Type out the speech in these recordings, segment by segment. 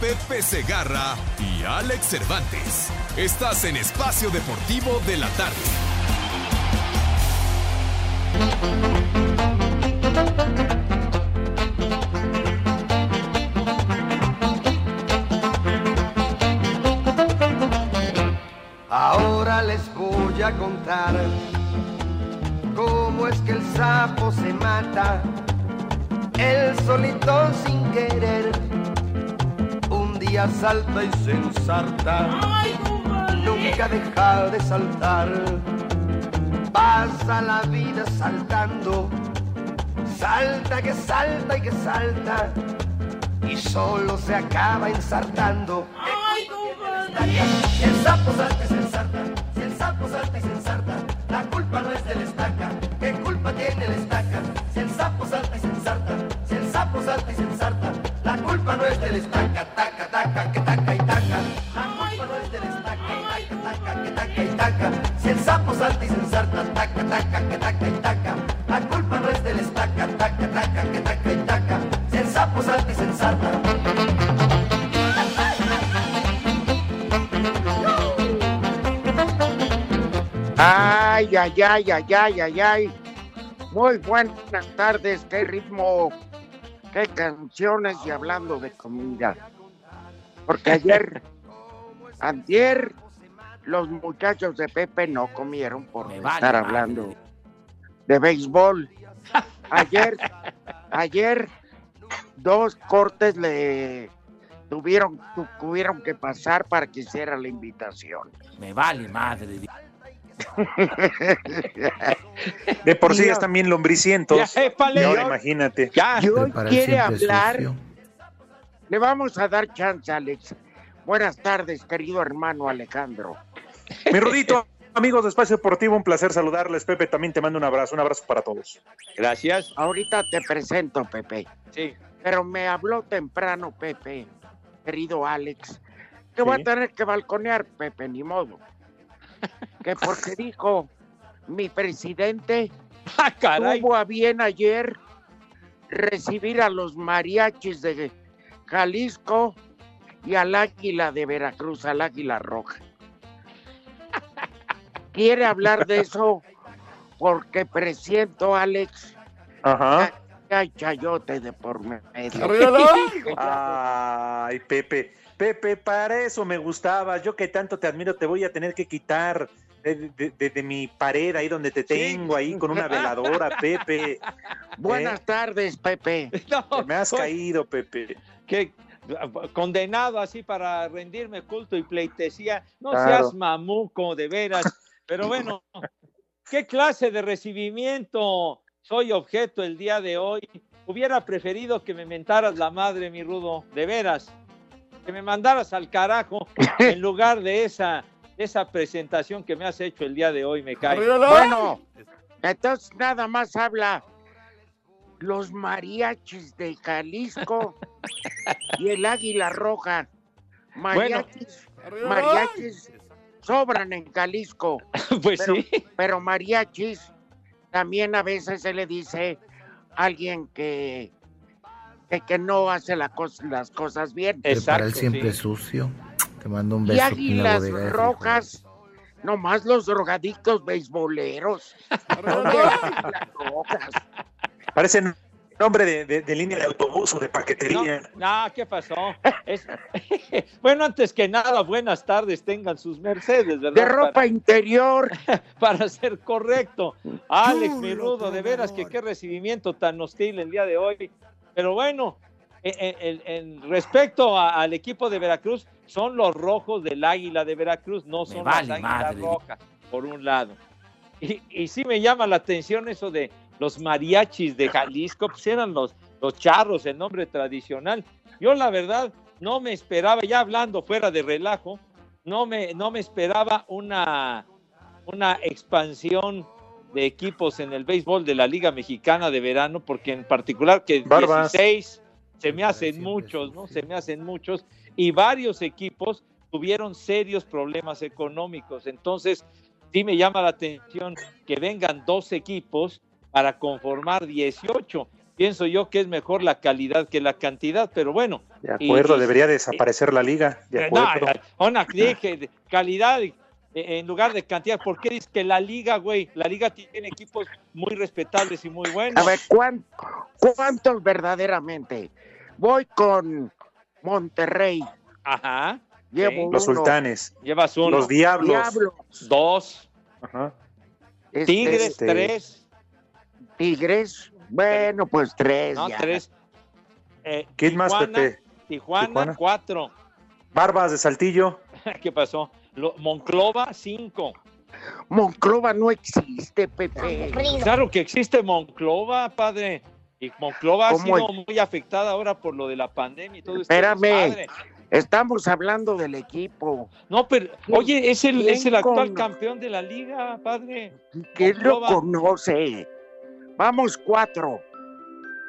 Pepe Segarra y Alex Cervantes. Estás en Espacio Deportivo de la Tarde. Ahora les voy a contar cómo es que el sapo se mata, él solito sin querer. Día salta y se ensarta, nunca deja de saltar. Pasa la vida saltando, salta que salta y que salta, y solo se acaba ensartando. Si el sapo salta y se ensarta, si el sapo salta y se ensarta, la culpa no es del estaca, ¿qué culpa tiene el estaca? Si el sapo salta culpa no es del estaca, taca, taca, que taca y taca. La culpa no es del estaca, taca, taca, que taca y taca. Si el sapo salta y se ensarta, taca, taca, que taca y taca. La culpa no es del estaca, taca, taca, que taca y taca. Si el sapo salta y se ensarta. Ay, ay, ay, ay, ay, ay, ay. Muy buenas tardes, qué ritmo, qué canciones y hablando de comida. Porque ayer, antier, los muchachos de Pepe no comieron por Me estar hablando de béisbol. Ayer, ayer, dos cortes le tuvieron, tu- tuvieron que pasar para que hiciera la invitación. Me vale madre. De por sí ya están bien lombricientos. Ya, épale. Y ahora imagínate. Ya. Y hoy Para quiere hablar. sucio. Le vamos a dar chance, Alex. Buenas tardes, querido hermano Alejandro. Mi Rudito, amigos de Espacio Deportivo, un placer saludarles. Pepe, también te mando un abrazo. Un abrazo para todos. Gracias. Ahorita te presento, Pepe. Sí. Pero me habló temprano, Pepe, querido Alex, que voy Sí. a tener que balconear, Pepe, ni modo. Que porque dijo mi presidente Ah, caray. tuvo a bien ayer recibir a los mariachis de Jalisco y al águila de Veracruz, al águila roja. Quiere hablar de eso porque presiento, Alex, Ajá. que hay chayote de por medio. Ay, Pepe. Pepe, para eso me gustaba. Yo que tanto te admiro, te voy a tener que quitar de, de- de- de mi pared ahí donde te tengo, ahí con una veladora, Pepe. Buenas tardes, Pepe. No, Me has caído, Pepe. que condenado así para rendirme culto y pleitesía. No Claro. seas mamuco, de veras. Pero bueno, ¿qué clase de recibimiento soy objeto el día de hoy? Hubiera preferido que me mentaras la madre, mi rudo, de veras. Que me mandaras al carajo en lugar de esa, de esa presentación que me has hecho el día de hoy, me cae. Bueno, entonces nada más habla los mariachis de Jalisco y el águila roja. Mariachis, mariachis sobran en Jalisco, Pues pero, sí. pero mariachis también a veces se le dice a alguien que, que, que no hace la las cosas bien. Prepara el Exacto, siempre sí. sucio. Te mando un Y beso la águilas rojas, nomás los drogadictos beisboleros. Parecen nombre de, de- de línea de autobús o de paquetería. no, ¿qué pasó? Es- bueno, antes que nada, buenas tardes tengan sus Mercedes, ¿verdad? De ropa interior. Para, para ser correcto. Alex, mi rudo, de veras que qué recibimiento tan hostil el día de hoy. Pero bueno, en, en- en respecto a- al equipo de Veracruz, son los rojos del Águila de Veracruz, no son vale las Águilas madre. Rojas, por un lado. Y, y sí me llama la atención eso de los mariachis de Jalisco, pues eran los, los charros, el nombre tradicional. Yo la verdad no me esperaba, ya hablando fuera de relajo, no me, no me esperaba una, una expansión de equipos en el béisbol de la Liga Mexicana de verano, porque en particular que Barbas. 16 se me hacen muchos, ¿no? Se me hacen muchos y varios equipos tuvieron serios problemas económicos. Entonces, sí me llama la atención que vengan dos equipos para conformar 18. Pienso yo que es mejor la calidad que la cantidad, pero bueno. De acuerdo, y- debería desaparecer la liga. De eh, no, acuerdo. eh, una dije calidad en lugar de cantidad. ¿Por qué dices que la liga, güey? La liga tiene equipos muy respetables y muy buenos. A ver, ¿cuán- ¿cuántos verdaderamente? Voy con Monterrey. Ajá. Llevo Los uno. sultanes, Llevas uno. los diablos. Diablos. Dos. Ajá. Este, Tigres, este, tres. Tigres. Bueno, pues tres. No, ya. tres. Eh, ¿Quién más, Pepe? Tijuana, Tijuana. cuatro. Barbas de Saltillo. ¿Qué pasó? Lo- Monclova, cinco. Monclova no existe, Pepe. Claro que existe Monclova, padre. Y Monclova ha ¿Cómo sido muy afectada ahora por lo de la pandemia y todo esto. Espérame. Estamos hablando del equipo. No, pero, oye, es el, ¿Quién es el actual con- campeón de la liga, padre. ¿Quién lo Monclova. conoce? Vamos cuatro.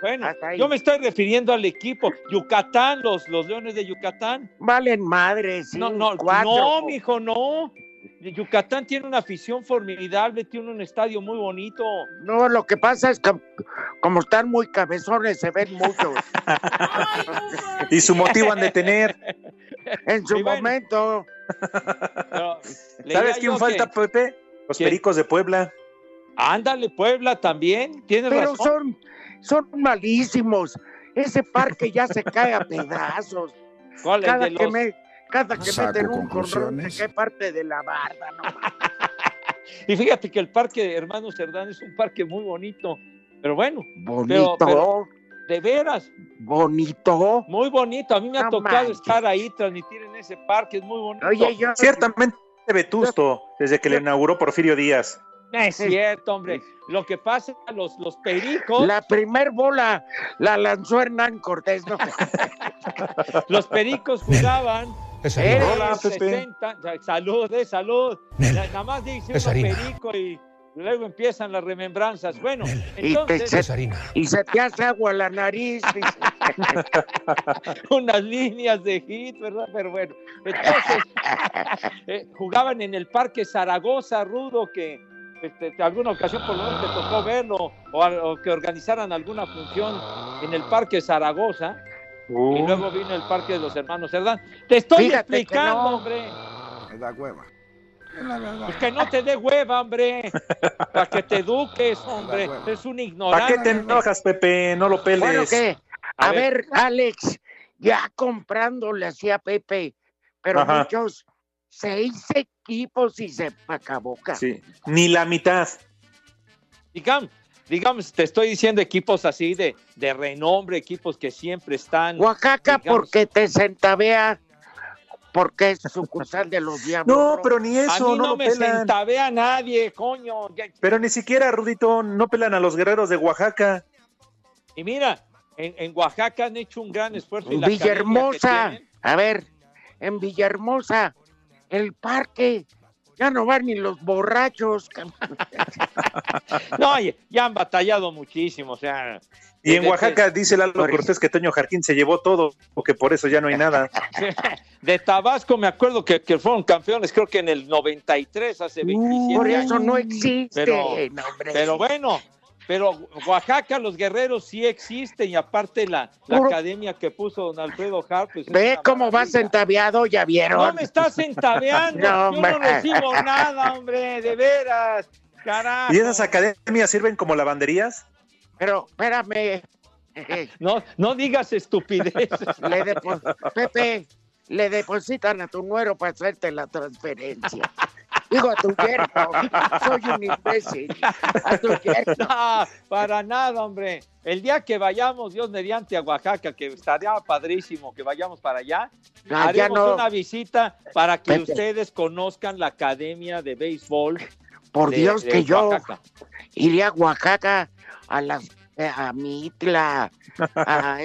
Bueno, yo me estoy refiriendo al equipo. Yucatán, los, los Leones de Yucatán. Valen madres. No, no, cuatro. no, mijo, no. Yucatán tiene una afición formidable, tiene un estadio muy bonito. No, lo que pasa es que como están muy cabezones, se ven muchos. Y su motivo han de tener. en su bueno, momento. ¿Sabes quién que- falta, Pepe? Los ¿Quién? Pericos de Puebla. Ándale, Puebla también, tienes Pero razón. son, son malísimos. Ese parque ya se cae a pedazos. ¿Cuál es Cada de que, los- me, cada que Saco meten un corrón, se cae parte de la barda. ¿no? Y fíjate que el parque de Hermanos Cerdán es un parque muy bonito. Pero bueno, Bonito, pero- de veras, bonito. muy bonito. A mí me ha No tocado manches. estar ahí, transmitir en ese parque, es muy bonito. Oye, yo, Ciertamente vetusto, desde que le inauguró Porfirio Díaz. No es cierto, hombre. Lo que pasa, los, los pericos, la primer bola la lanzó Hernán Cortés. ¿no? los pericos jugaban en Hola, Pepe. 60. Salud, eh, salud. Nada más dice Es uno harina. perico y luego empiezan las remembranzas. Bueno, Y te- entonces, harina. y se te hace agua la nariz. unas líneas de hit, ¿verdad? Pero bueno, entonces eh, jugaban en el Parque Zaragoza, Rudo, que este, alguna ocasión por lo menos te tocó verlo, o, que organizaran alguna función en el Parque Zaragoza, y luego vino el Parque de los Hermanos Cerdán. Te estoy Fíjate explicando, no. hombre, Me da hueva. Es la verdad. pues que no te dé hueva, hombre, para que te eduques, hombre, hueva. es un ¿Para ignorante. qué te enojas, Pepe? No lo peles. Bueno, ¿qué? A, A ver, ver. Alex, ya comprándole así a Pepe, pero Ajá. muchos, seis equipos y se acabó. ca- Sí. Ni la mitad. Digamos, digamos, te estoy diciendo equipos así de, de renombre, equipos que siempre están. Oaxaca digamos- porque te centavea, porque es sucursal de los diablos. No, pero ni a eso, mí no, no, lo me pelan. centavea nadie, coño. Pero ni siquiera, Rudito, no pelan a los guerreros de Oaxaca. Y mira, en, en Oaxaca han hecho un gran esfuerzo. y En Villahermosa, a ver, en Villahermosa, el parque, ya no van ni los borrachos. No, oye, ya han batallado muchísimo, o sea. Y en Oaxaca dice Lalo Por. Cortés que Toño Jarquín se llevó todo, o que por eso ya no hay nada. de Tabasco me acuerdo que, que fueron campeones, creo que en el 93, hace 27 Por años. eso no existe. Pero- no, hombre. Pero bueno, pero Oaxaca, los guerreros sí existen y aparte la, la Puro- academia que puso don Alfredo Harp. pues, es Ve cómo va maravilla. centaviado, ya vieron. No me estás entabeando, No, yo no recibo nada, hombre, de veras. Carajo. ¿Y esas academias sirven como lavanderías? Pero espérame, No, no digas estupideces. Le Pepe, le depositan a tu nuero para hacerte la transferencia. Digo a tu yerno, soy un imbécil. A tu yerno. No, para nada, hombre. El día que vayamos, Dios mediante a Oaxaca, que estaría padrísimo que vayamos para allá, Ah, ya haremos no. una visita para que ustedes conozcan la Academia de Béisbol. Por de- Dios de que yo iría a Oaxaca a las eh, a Mitla, a,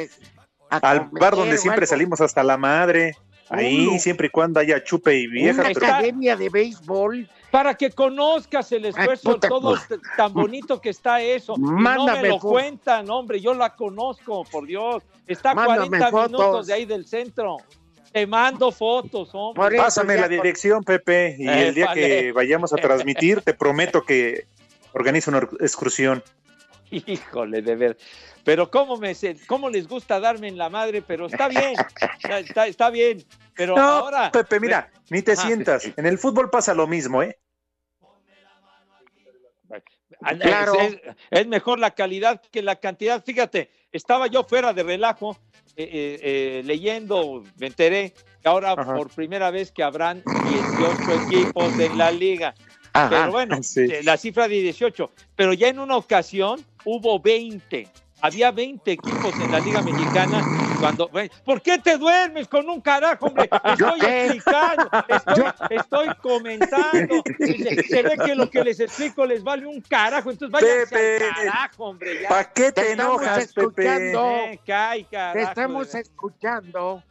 a Al comer bar donde siempre algo. salimos hasta la madre. Ahí, Uno. siempre y cuando haya chupe y vieja. Una pero- academia de béisbol. Para que conozcas el esfuerzo, puta, todo t- tan bonito que está eso. Y no Mándame me lo cuentan, hombre, yo la conozco, por Dios. Está a Mándame 40 fotos. minutos de ahí del centro. Te mando fotos, hombre. Pásame ya la dirección, Pepe, y el día que vayamos a transmitir, te prometo que organizo una excursión. Híjole, de ver. Pero cómo me cómo les gusta darme en la madre, pero está bien, está, bien. Pero No, ahora, Pepe, mira, ni te Ah. sientas. En el fútbol pasa lo mismo, ¿eh? es- Claro. es, es mejor la calidad que la cantidad. Fíjate, estaba yo fuera de relajo eh, eh, eh, leyendo, me enteré que ahora Ajá. por primera vez que habrán 18 equipos en la liga. Ajá. Pero bueno, Sí. eh, la cifra de 18. Pero ya en una ocasión hubo 20. Había 20 equipos en la Liga Mexicana cuando... ¿Por qué te duermes con un carajo, hombre? Estoy explicando, estoy, estoy comentando. Se, ve que lo que les explico les vale un carajo, entonces váyanse Pepe, al carajo, hombre. Ya. ¿Para qué Te te estamos enojas, Pepe? escuchando. Eh, cae, carajo, Te estamos escuchando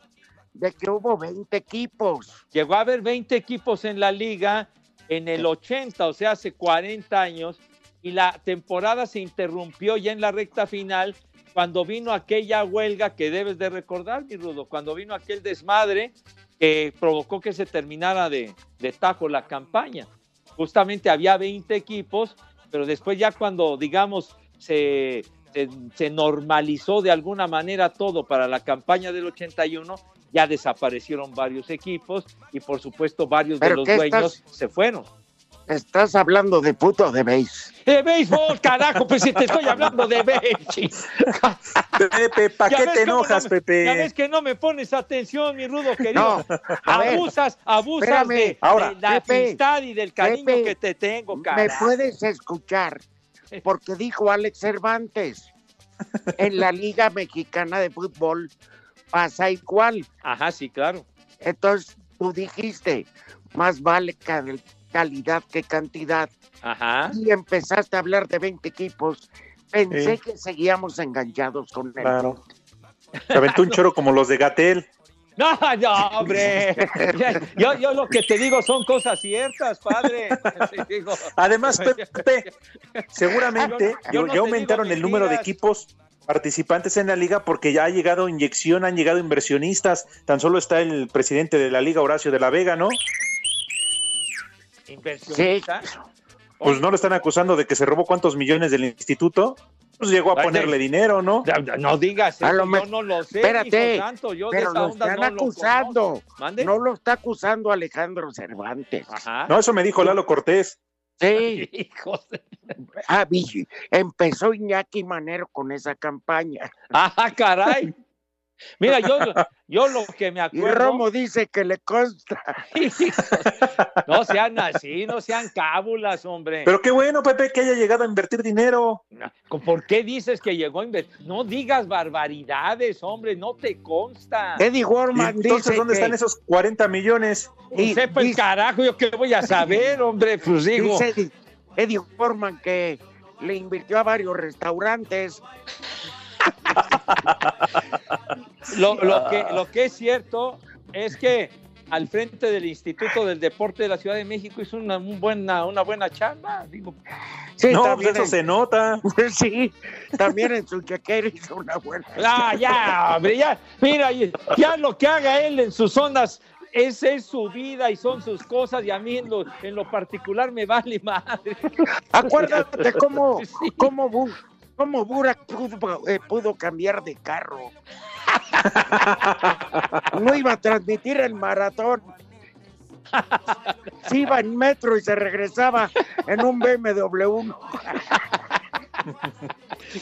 de que hubo 20 equipos. Llegó a haber 20 equipos en la liga en el 80, o sea, hace 40 años, y la temporada se interrumpió ya en la recta final cuando vino aquella huelga que debes de recordar, mi Rudo, cuando vino aquel desmadre que provocó que se terminara de, de tajo la campaña. Justamente había 20 equipos, pero después ya cuando, digamos, se, se, se normalizó de alguna manera todo para la campaña del 81, ya desaparecieron varios equipos y por supuesto varios de ¿Pero los dueños estás- se fueron. Estás hablando de puto de béis. ¡De béisbol, carajo! Pues si te estoy hablando de béisbol. Pepe, ¿para qué te enojas, no me- Pepe? Ya ves que no me pones atención, mi rudo querido. No, a ver, abusas, abusas espérame. de, Ahora, de la Pepe, amistad y del cariño Pepe, que te tengo, me carajo. puedes escuchar porque dijo Alex Cervantes. En la Liga Mexicana de Fútbol pasa igual. Ajá, sí, claro. Entonces tú dijiste, más vale cal- calidad que cantidad. Ajá. Y empezaste a hablar de 20 equipos. Pensé Sí. que seguíamos enganchados con el Claro. Se aventó un choro como los de Gatel. No, no, hombre. Yo, yo lo que te digo son cosas ciertas, padre. Te digo, Además, Pepe, seguramente Yo- yo ya- no ya te aumentaron el número de equipos participantes en la liga porque ya ha llegado inyección, han llegado inversionistas. Tan solo está el presidente de la liga, Horacio de la Vega, ¿no? inversionista. Pues no lo están acusando de que se robó cuántos millones del instituto. Pues llegó a Ay, ponerle de- dinero, ¿no? No, no digas A eso, lo yo no lo sé. Espérate, santo, yo de pero esa lo onda están no acusando. No lo está acusando Alejandro Cervantes. Ajá. No, eso me dijo Lalo Cortés. Sí, Hijos de- ah, vi- empezó Iñaki Manero con esa campaña. Ajá, caray. Mira, yo, yo lo que me Y acuerdo. Romo dice que le consta. No sean así, no sean cábulas, hombre. Pero qué bueno, Pepe, que haya llegado a invertir dinero. ¿Por qué dices que llegó a invertir? No digas barbaridades, hombre, no te consta. Eddie ¿Y Warman entonces dice dónde que- están esos 40 millones? Y sepa el dice- carajo, yo qué voy a saber, hombre, pues digo. Dice Eddie, Eddie Warman que le invirtió a varios restaurantes. Lo, lo que, lo que es cierto es que al frente del Instituto del Deporte de la Ciudad de México hizo una, un buena, una buena chamba. Digo, Sí, no, pues también eso en- se nota. sí, también en su chequera hizo una buena. ah, ya, hombre, ya, mira, ya lo que haga él en sus ondas, esa es su vida y son sus cosas, y a mí en lo, en lo particular me vale madre. Acuérdate cómo, Sí. cómo, cómo Burak pudo, eh, pudo cambiar de carro. No iba a transmitir el maratón. Se iba en metro y se regresaba en un BMW.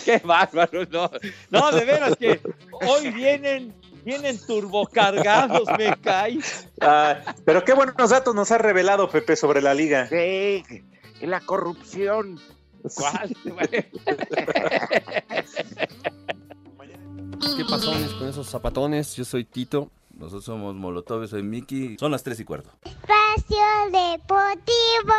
Qué bárbaro, no. No, de veras que hoy vienen, vienen turbocargados, me cae. Ah, pero qué buenos datos nos ha revelado Pepe sobre la liga. Sí, y la corrupción. ¿Cuál? ¿Qué pasones con esos zapatones? Yo soy Tito. Nosotros somos Molotov, soy Miki. Son las 3 y cuarto. Espacio Deportivo.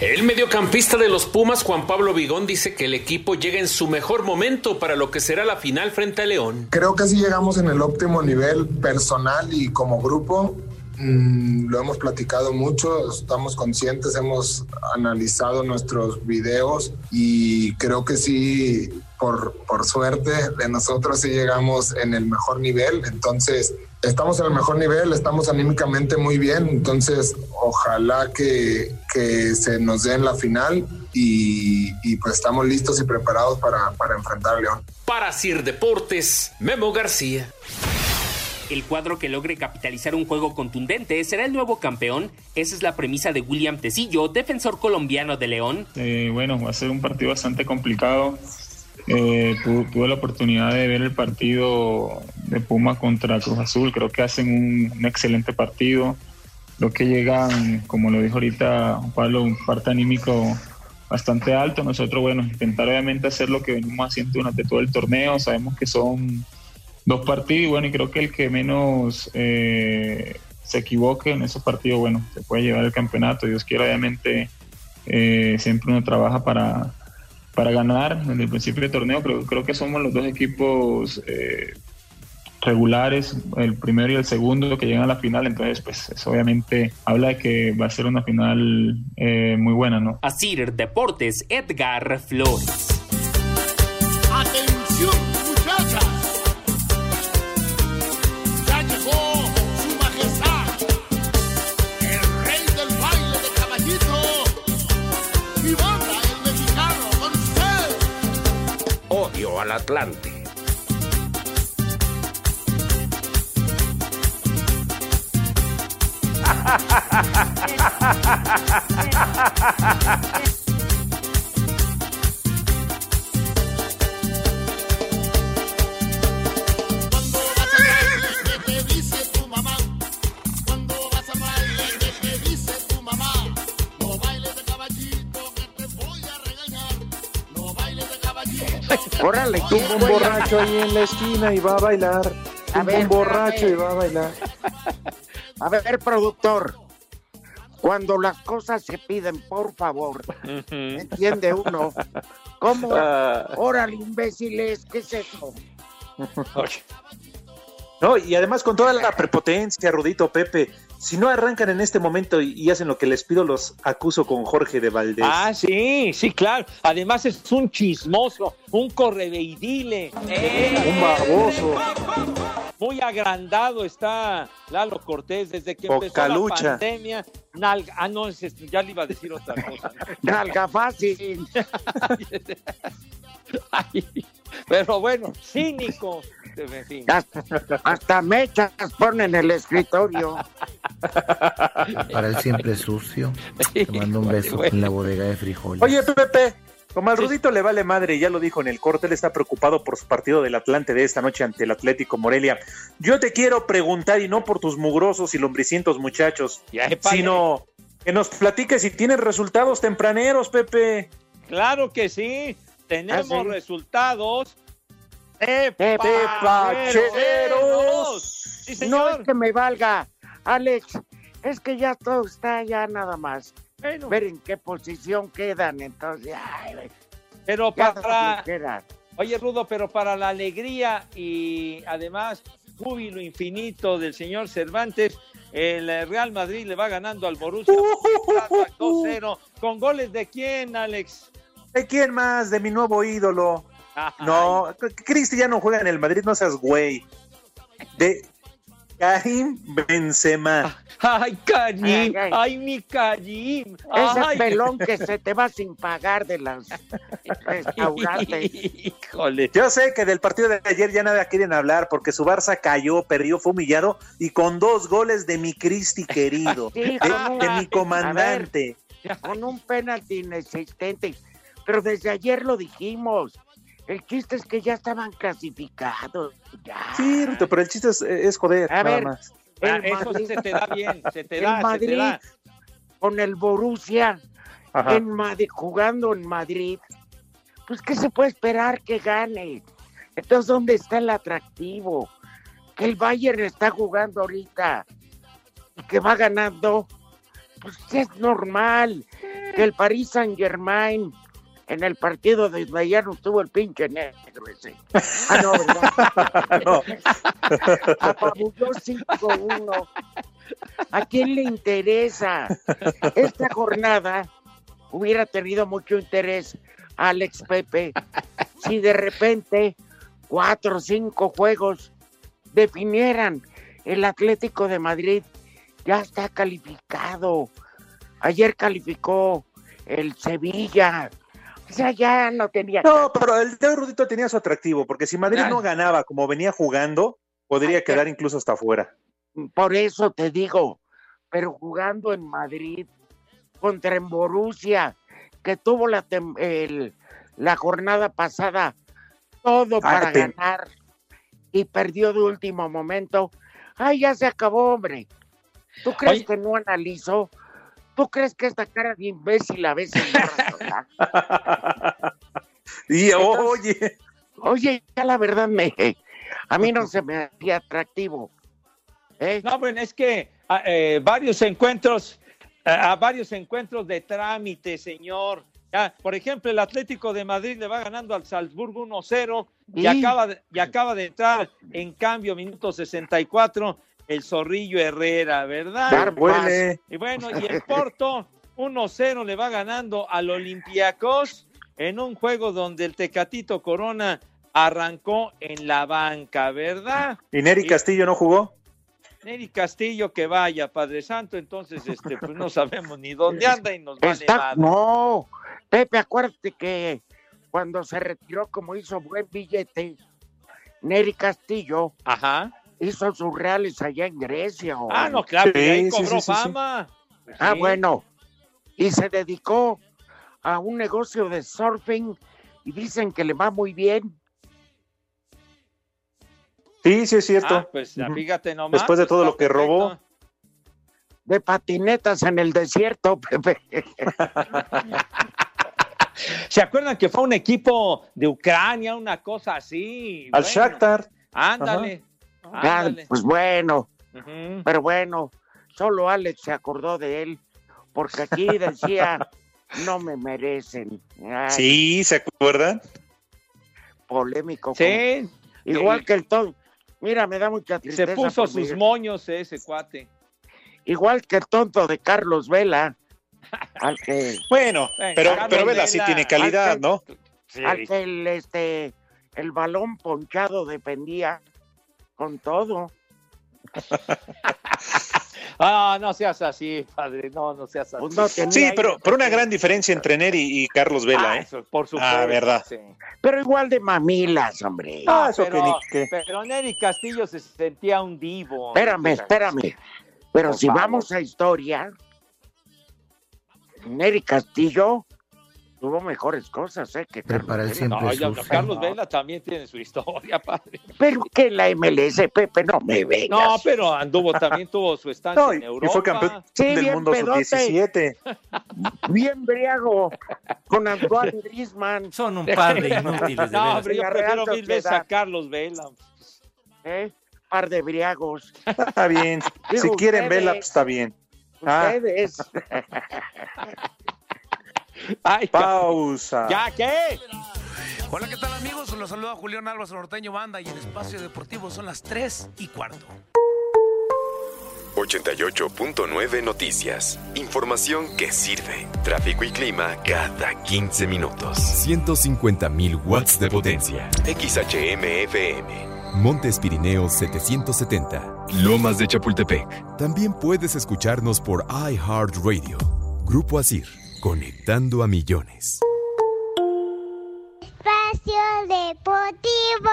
El mediocampista de los Pumas, Juan Pablo Vigón, dice que el equipo llega en su mejor momento para lo que será la final frente a León. Creo que sí llegamos en el óptimo nivel personal y como grupo. Mm, lo hemos platicado mucho, estamos conscientes, hemos analizado nuestros videos y creo que sí, por, por suerte de nosotros sí llegamos en el mejor nivel. Entonces, estamos en el mejor nivel, estamos anímicamente muy bien, entonces ojalá que, que se nos dé en la final y, y pues estamos listos y preparados para, para enfrentar a León. Para Sir Deportes, Memo García. El cuadro que logre capitalizar un juego contundente será el nuevo campeón. Esa es la premisa de William Tecillo, defensor colombiano de León. Bueno, va a ser un partido bastante complicado. Eh, tu- tuve la oportunidad de ver el partido de Puma contra Cruz Azul. Creo que hacen un, excelente partido. Creo que llegan, como lo dijo ahorita Pablo, un parte anímico bastante alto. Nosotros, bueno, intentar obviamente hacer lo que venimos haciendo durante todo el torneo. Sabemos que son dos partidos y bueno, y creo que el que menos eh, se equivoque en esos partidos, bueno, se puede llevar el campeonato. Dios quiera, obviamente, eh, siempre uno trabaja para, para ganar desde el principio del torneo. Creo, creo que somos los dos equipos eh, regulares, el primero y el segundo que llegan a la final, entonces pues eso obviamente habla de que va a ser una final eh, muy buena, ¿no? Asir Deportes, Edgar Flores. Al Atlante. Órale, Tuvo un borracho ahí en la esquina y va a bailar. A ver, un borracho y va a bailar. A ver, productor. Cuando las cosas se piden, por favor, entiende uno. ¿Cómo? Ah. Órale, imbéciles, ¿qué es eso? No, y además con toda la prepotencia, Rudito, Pepe, si no arrancan en este momento y, y hacen lo que les pido, los acuso con Jorge de Valdés. Ah, sí, sí, claro. Además es un chismoso, un correveidile. Un baboso. Muy agrandado está Lalo Cortés desde que empezó la pandemia. Nalga- ah, no, ya le iba a decir otra cosa. Nalga fácil. Ay, pero bueno, cínico. En fin. Hasta, hasta mechas ponen en el escritorio. Para el siempre sucio, te mando un beso en la bodega de frijoles. Oye, Pepe, como al Rudito le vale madre, ya lo dijo en el corte, él está preocupado por su partido del Atlante de esta noche ante el Atlético Morelia. Yo te quiero preguntar, y no por tus mugrosos y lombricientos muchachos, épale. sino que nos platiques si tienes resultados tempraneros, Pepe. Claro que sí. Tenemos Ah, sí. resultados. ¡Tepacheros! Sí, No es que me valga, Alex, es que ya todo está ya nada más. Ver en qué posición quedan, entonces. ay, Pero para, oye Rudo, pero para la alegría y además júbilo infinito del señor Cervantes, el Real Madrid le va ganando al Borussia Mönchengladbach 2-0 con goles de quién, Alex? ¿De quién más? De mi nuevo ídolo. No, Cristi ya no juega en el Madrid, no seas güey. De Karim Benzema. Ay, Karim, Ay, ay. ay, mi Karim. Ese ay. pelón que se te va sin pagar de los restaurantes. Híjole. Yo sé que del partido de ayer ya nada quieren hablar porque su Barça cayó, perdió, fue humillado y con dos goles de mi Cristi querido, Sí, de mi comandante. Con un penalti inexistente. Pero desde ayer lo dijimos. El chiste es que ya estaban clasificados. Ya. Sí, Rito, pero el chiste es, es joder, A nada ver, más. Ah, eso Madrid- se te da bien, se te el da, se te Madrid da. con el Borussia Ajá. en Madrid, jugando en Madrid, pues ¿qué se puede esperar que gane? Entonces, ¿dónde está el atractivo? Que el Bayern está jugando ahorita y que va ganando, pues es normal. Que el Paris Saint Germain en el partido de ayer no tuvo el pinche negro ese. Ah, no, ¿verdad? No. Apabulló 5-1. ¿A quién le interesa? Esta jornada hubiera tenido mucho interés Alex Pepe si de repente cuatro o cinco juegos definieran el Atlético de Madrid ya está calificado. Ayer calificó el Sevilla. O sea, ya no tenía. No, pero el de Rudito tenía su atractivo, porque si Madrid Ay. no ganaba como venía jugando, podría Ay, quedar incluso hasta afuera. Por eso te digo, pero jugando en Madrid contra en Borussia, que tuvo la, tem- el- la jornada pasada todo Ah, para ganar y perdió de último momento. Ay, ya se acabó, hombre. ¿Tú crees Oye. que no analizó? ¿Tú crees que esta cara de imbécil a veces no? Y Entonces- oye, Oye, ya la verdad me, a mí no se me hacía atractivo. ¿eh? No, bueno, es que a, eh, varios encuentros, a, a varios encuentros de trámite, señor. Ya, por ejemplo, el Atlético de Madrid le va ganando al Salzburgo 1-0 y, Sí. acaba de, y acaba de entrar en cambio, minuto 64, el Zorrillo Herrera, ¿verdad? Huele. Y bueno, y el Porto 1-0 le va ganando al Olympiacos en un juego donde el Tecatito Corona arrancó en la banca, ¿verdad? ¿Y Neri Y- Castillo no jugó? Neri Castillo que vaya, Padre Santo, entonces este, pues no sabemos ni dónde anda y nos vale Está, madre. no, Pepe, acuérdate que cuando se retiró como hizo buen billete, Neri Castillo Ajá. Hizo sus reales allá en Grecia. o- Ah, no, claro, que Sí, ahí sí, cobró sí, sí, sí. fama. Ah, sí. bueno. Y se dedicó a un negocio de surfing y dicen que le va muy bien. Sí, sí es cierto. Ah, pues fíjate nomás. Después de pues, todo lo que robó. De patinetas en el desierto, Pepe. ¿Se acuerdan que fue un equipo de Ucrania, una cosa así? Al Bueno, Shakhtar. Ándale. Ah, ándale. pues bueno, pero bueno, solo Alex se acordó de él, porque aquí decía, no me merecen. Ay, Sí, ¿se acuerdan? Polémico. Sí, Igual que el ton. Mira, me da mucha se tristeza. puso por sus mi- moños ese cuate. Igual que el tonto de Carlos Vela. Al que, Bueno, pero, Carlos pero Vela sí tiene calidad, ¿no? al que el, este, el balón ponchado dependía con todo. Ah, no seas así, padre. No, no seas así. Pues no Sí, pero, pero una gran diferencia entre Neri y Carlos Vela, Ah, ¿eh? eso, por supuesto. Ah, verdad. sí. Pero igual de mamilas, hombre. Ah, eso pero, que ni qué. pero Neri Castillo se sentía un divo. Espérame, espérame. Pero si favor. vamos a historia, Neri Castillo tuvo mejores cosas, ¿eh? Que Carlos Prepara el Vela. siempre No. Carlos Vela también tiene su historia, padre. Pero que la MLS, Pepe, no me vengas. No, pero anduvo, también tuvo su estancia No, en Europa. y fue campeón Sí, del bien mundo pedote. sub-17. Bien briago con Antoine Griezmann, Son un par de inútiles, de No, pero yo prefiero mil veces a. Carlos Vela. ¿eh? Par de briagos. Está bien. Digo, si quieren ustedes. Vela, pues está bien. Ah. Ay, Pausa. ¿Ya qué? Hola, ¿qué tal amigos? Los saluda Julián Álvarez Norteño Banda y en Espacio Deportivo son las 3 y cuarto. 88.9 Noticias. Información que sirve. Tráfico y clima cada 15 minutos. 150.000 watts de potencia. XHMFM. Montes Pirineos 770. Lomas de Chapultepec. También puedes escucharnos por iHeartRadio. Grupo Asir. Conectando a millones. Espacio Deportivo.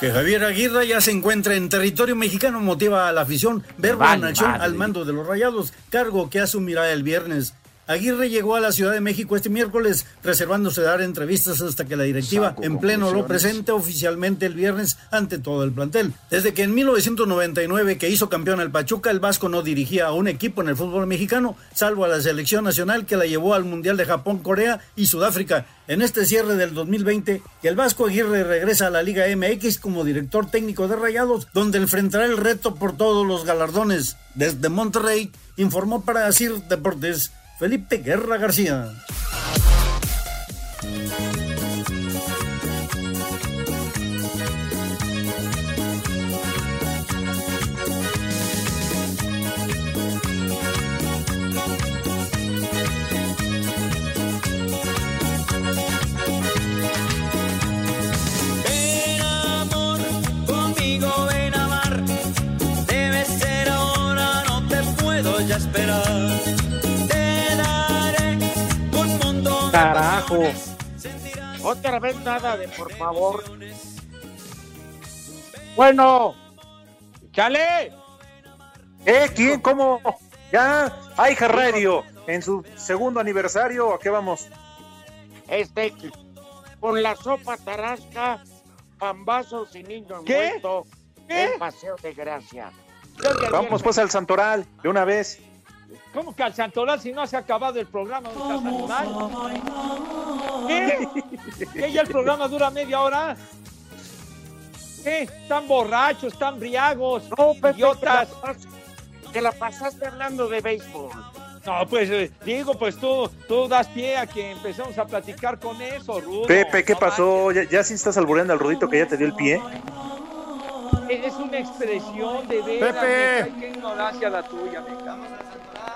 Que Javier Aguirre ya se encuentra en territorio mexicano motiva a la afición ver Vale, una acción madre. al mando de los Rayados, cargo que asumirá el viernes. Aguirre llegó a la Ciudad de México este miércoles, reservándose dar entrevistas hasta que la directiva Saco en pleno lo presente oficialmente el viernes ante todo el plantel. Desde que en 1999 que hizo campeón al Pachuca, el Vasco no dirigía a un equipo en el fútbol mexicano, salvo a la selección nacional que la llevó al Mundial de Japón, Corea y Sudáfrica. En este cierre del 2020, que el Vasco Aguirre regresa a la Liga MX como director técnico de Rayados, donde enfrentará el reto por todos los galardones. Desde Monterrey, informó para Asir Deportes Felipe Guerra García. Otra vez nada de por favor. Bueno. ¡Chale! ¿Eh? ¿Quién? ¿Cómo? ¿Ya? Aija Radio, en su segundo aniversario, ¿a qué vamos? Este, con la sopa tarasca, pambazos y niño ¿Qué? envuelto, ¿Qué? el paseo de gracia. Vamos pues al Santoral, de una vez. ¿Cómo que al Santoral si no se ha acabado el programa? ¿Dónde está Santoral? ¿Qué? ¿Qué? ¿Ya el programa dura media hora? ¿Qué? ¿Están borrachos? ¿Están briagos? No, Pepe, idiotas. que la, pas- que la pasaste hablando de béisbol. No, pues eh, digo, pues tú, tú das pie a que empecemos a platicar con eso, Rudo. Pepe, ¿qué No pasó? ¿Ya, ya sí estás albureando al Rudito que ya te dio el pie? Es una expresión de veras. Pepe. cae, Qué ignorancia la tuya, me cago.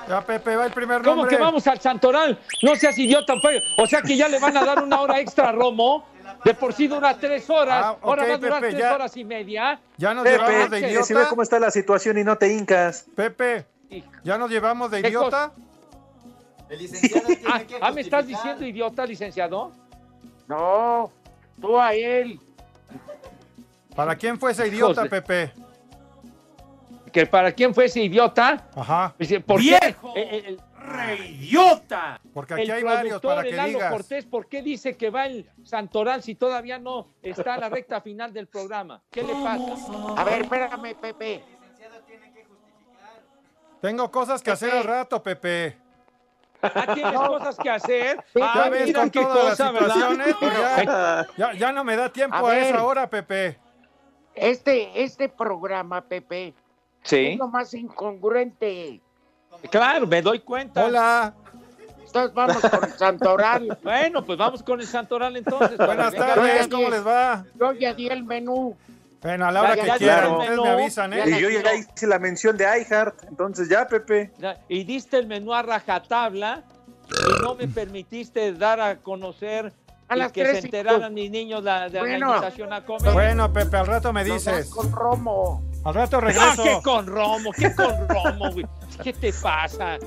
Ya, Pepe, va el primer ¿Cómo nombre. que vamos al Santoral? No seas idiota, pues. O sea que ya le van a dar una hora extra a Romo. De por sí dura tres horas. Ah, ok, Ahora va a durar Pepe, tres ya. horas y media. Ya nos llevamos de Pepe, idiota. si ve cómo está la situación y no te hincas. Pepe, ya nos llevamos de ¿Qué idiota. Ah, ah, ¿me estás diciendo idiota, licenciado? No, tú a él. ¿Para quién fue ese idiota, Pepe? ¿Que para quién fue ese idiota? Ajá. ¿Por ¡Viejo! qué? Eh, el- ¡Reidiota! Porque aquí el hay varios para que el Lalo digas. Cortés, ¿por qué dice que va el Santoral si todavía no está en la recta final del programa? ¿Qué le pasa? A ver, espérame, Pepe. Tengo cosas que hacer al rato, Pepe. Ah, ¿Tienes cosas que hacer? ya Ah, ves mira con qué todas cosa, las situaciones, pues ya, ya, ya no me da tiempo A a, ver. esa hora, Pepe. Este, este programa, Pepe, Sí. es lo más incongruente. Claro, me doy cuenta. Hola. Entonces vamos con Santoral. Bueno, pues vamos con el Santoral entonces. Buenas tardes. ¿cómo les va? Yo ya di el menú. Bueno, a la hora Ya, que ya, quieran, ya, ustedes me avisan, ¿eh? Y yo ya hice la mención de iHeart, entonces ya, Pepe. Y diste el menú a rajatabla y no me permitiste dar a conocer A y las que tres se enteraran mis niños la, de Bueno. la invitación a comer. Bueno, Pepe, al rato me dices. con Romo. Al rato Ah, regreso. ¿qué con Romo? ¿Qué con Romo, güey? ¿Qué te pasa?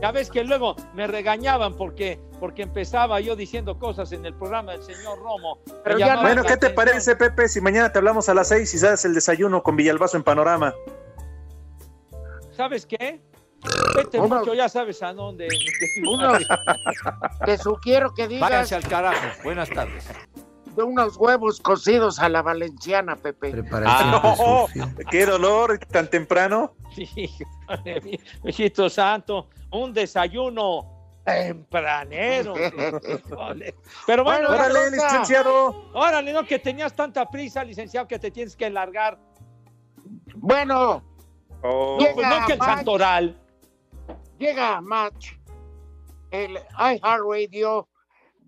Ya ves que luego me regañaban porque, porque empezaba yo diciendo cosas en el programa del señor Romo. Pero ya Bueno, ¿qué te parece, Pepe, si mañana te hablamos a las seis y sabes el desayuno con Villalbazo en Panorama? ¿Sabes qué? Vete Uno- mucho, ya sabes a dónde. Alex. Te sugiero que digas Váyanse al carajo. Buenas tardes. De unos huevos cocidos a la valenciana, Pepe. Ah, no, qué dolor tan temprano. Hijito santo, un desayuno tempranero. Pero bueno, Bueno, Órale, licenciado. órale, no que tenías tanta prisa, licenciado, que te tienes que largar. Bueno, Oh, No, pues no que el Max. Santoral. llega Match el iHeartRadio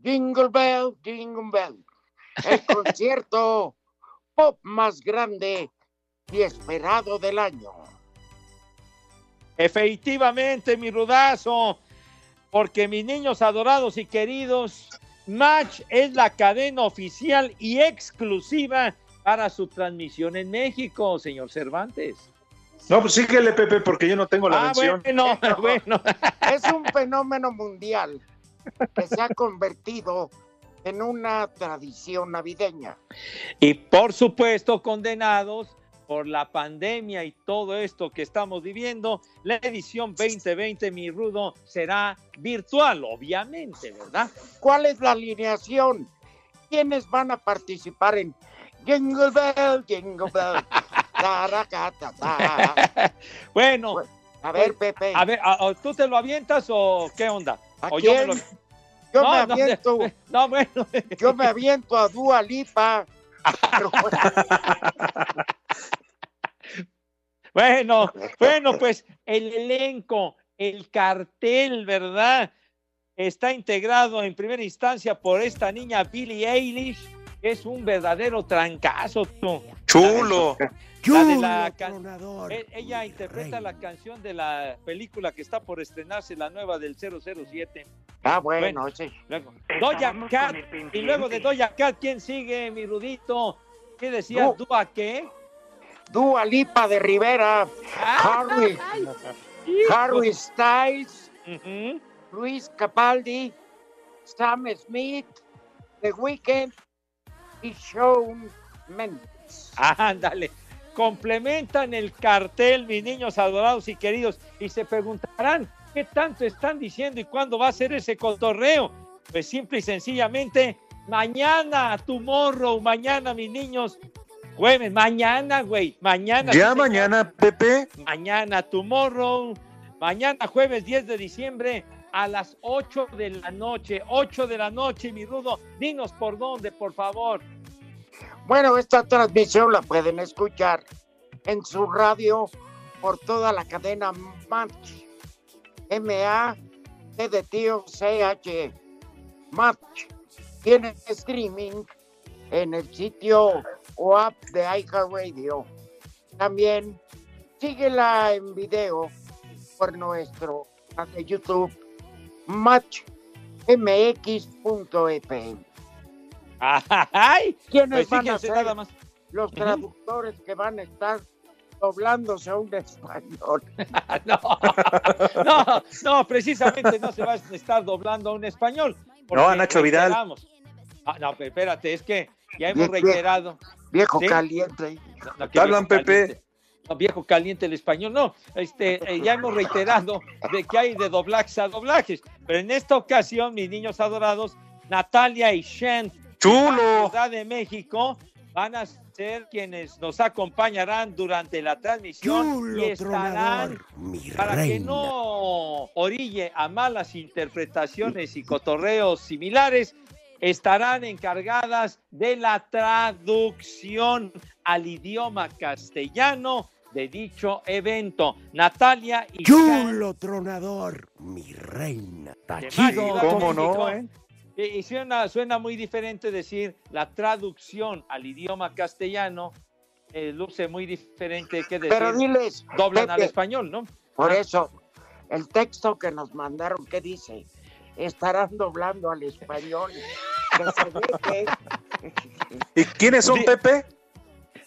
Jingle Bell, Jingle Bell. El concierto pop más grande y esperado del año. Efectivamente, mi rudazo, porque mis niños adorados y queridos, Match es la cadena oficial y exclusiva para su transmisión en México, señor Cervantes. No, pues síguele, Pepe, porque yo no tengo la Ah, mención. bueno, bueno. Es un fenómeno mundial que se ha convertido en una tradición navideña. Y por supuesto, condenados por la pandemia y todo esto que estamos viviendo, la edición 2020, mi rudo, será virtual, obviamente, ¿verdad? ¿Cuál es la alineación? ¿Quiénes van a participar en Jingle Bell, Jingle Bell? Bueno, a ver, Pepe. a ver, ¿a- a- ¿tú te lo avientas o qué onda? ¿A ¿O yo me quién? lo- Yo No, me aviento. No, bueno. Yo me aviento a Dua Lipa. Bueno, bueno, pues el elenco, el cartel, ¿verdad? Está integrado en primera instancia por esta niña Billie Eilish, es un verdadero trancazo. tú. Chulo. La de la can- E- Ella interpreta la canción de la película que está por estrenarse, la nueva del 007. Ah, bueno, Bueno, sí. Luego, Doja Estábamos Cat. Y luego de Doja Cat, ¿quién sigue, mi Rudito? ¿Qué decía? Du- ¿Dua qué? Dua Lipa de Rivera. Harry. Harry Styles. Luis Capaldi. Sam Smith. The Weeknd. Y Shawn Mendes. Ándale. Complementan el cartel, mis niños adorados y queridos, y se preguntarán qué tanto están diciendo y cuándo va a ser ese cotorreo. Pues simple y sencillamente, mañana, tomorrow, mañana, mis niños, jueves, mañana, güey, mañana. Ya mañana, Pepe. Mañana, tomorrow, mañana, jueves 10 de diciembre, a las 8 de la noche, 8 de la noche, mi rudo, dinos por dónde, por favor. Bueno, esta transmisión la pueden escuchar en su radio por toda la cadena Match. M-A, T de tío, C-H. Match. Tiene streaming en el sitio o app de iHeartRadio. También síguela en video por nuestro canal de YouTube matchmx.ep. ¡Ay! ¿Quiénes Pues van a ser nada más. los traductores que van a estar doblándose a un español? No, no, precisamente no se va a estar doblando a un español. No, a Nacho Vidal. Ah, no, pero espérate, es que ya hemos Viejo- reiterado. Viejo ¿Sí? caliente. No, no, hablan, viejo Pepe. caliente. No, viejo caliente el español, no. Este, eh, ya hemos reiterado de que hay de doblajes a doblajes, pero en esta ocasión, mis niños adorados, Natalia y Shen, Chulo. Ciudad de México, van a ser quienes nos acompañarán durante la transmisión Chulo y estarán tronador, mi para que no orille a malas interpretaciones y cotorreos similares, estarán encargadas de la traducción al idioma castellano de dicho evento. Natalia y Chulo tronador, mi reina. Tachido. ¿Cómo no, eh? Y, y suena, suena muy diferente decir la traducción al idioma castellano, eh, luce muy diferente que decir Pero diles, doblan al español, ¿no? Por eso, el texto que nos mandaron, ¿qué dice? Estarán doblando al español. Que ¿Y quiénes son. Pepe?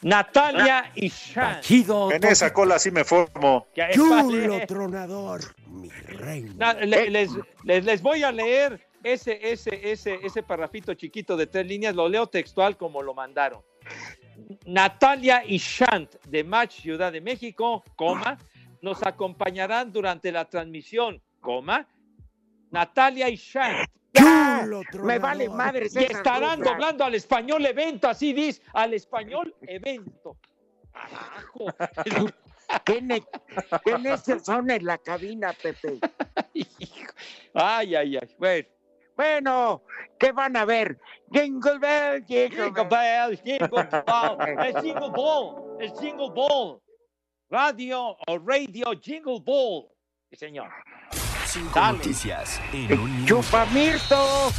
Natalia y Shan. Tachido. En esa cola sí me formo. Chulo tronador, mi reina. Na- le- les, les, les voy a leer ese, ese, ese, ese parrafito chiquito de tres líneas, lo leo textual como lo mandaron. Natalia y Shant de Match Ciudad de México, coma, nos acompañarán durante la transmisión, coma. Natalia y Shant. Chulo Me vale madre. Y estarán doblando al español evento, así dice, al español evento. Carajo. ¿Qué, ne- qué necios son en la cabina, Pepe? Ay, ay, ay. Bueno. Bueno, ¿qué van a ver? Jingle Bell, Jingle Jingle Bell. Bell, Jingle Ball, el Jingle Ball, el Jingle Ball. Radio o Radio Jingle Ball. Sí, señor. Cinco Dale. noticias en un minuto. Chupamirto.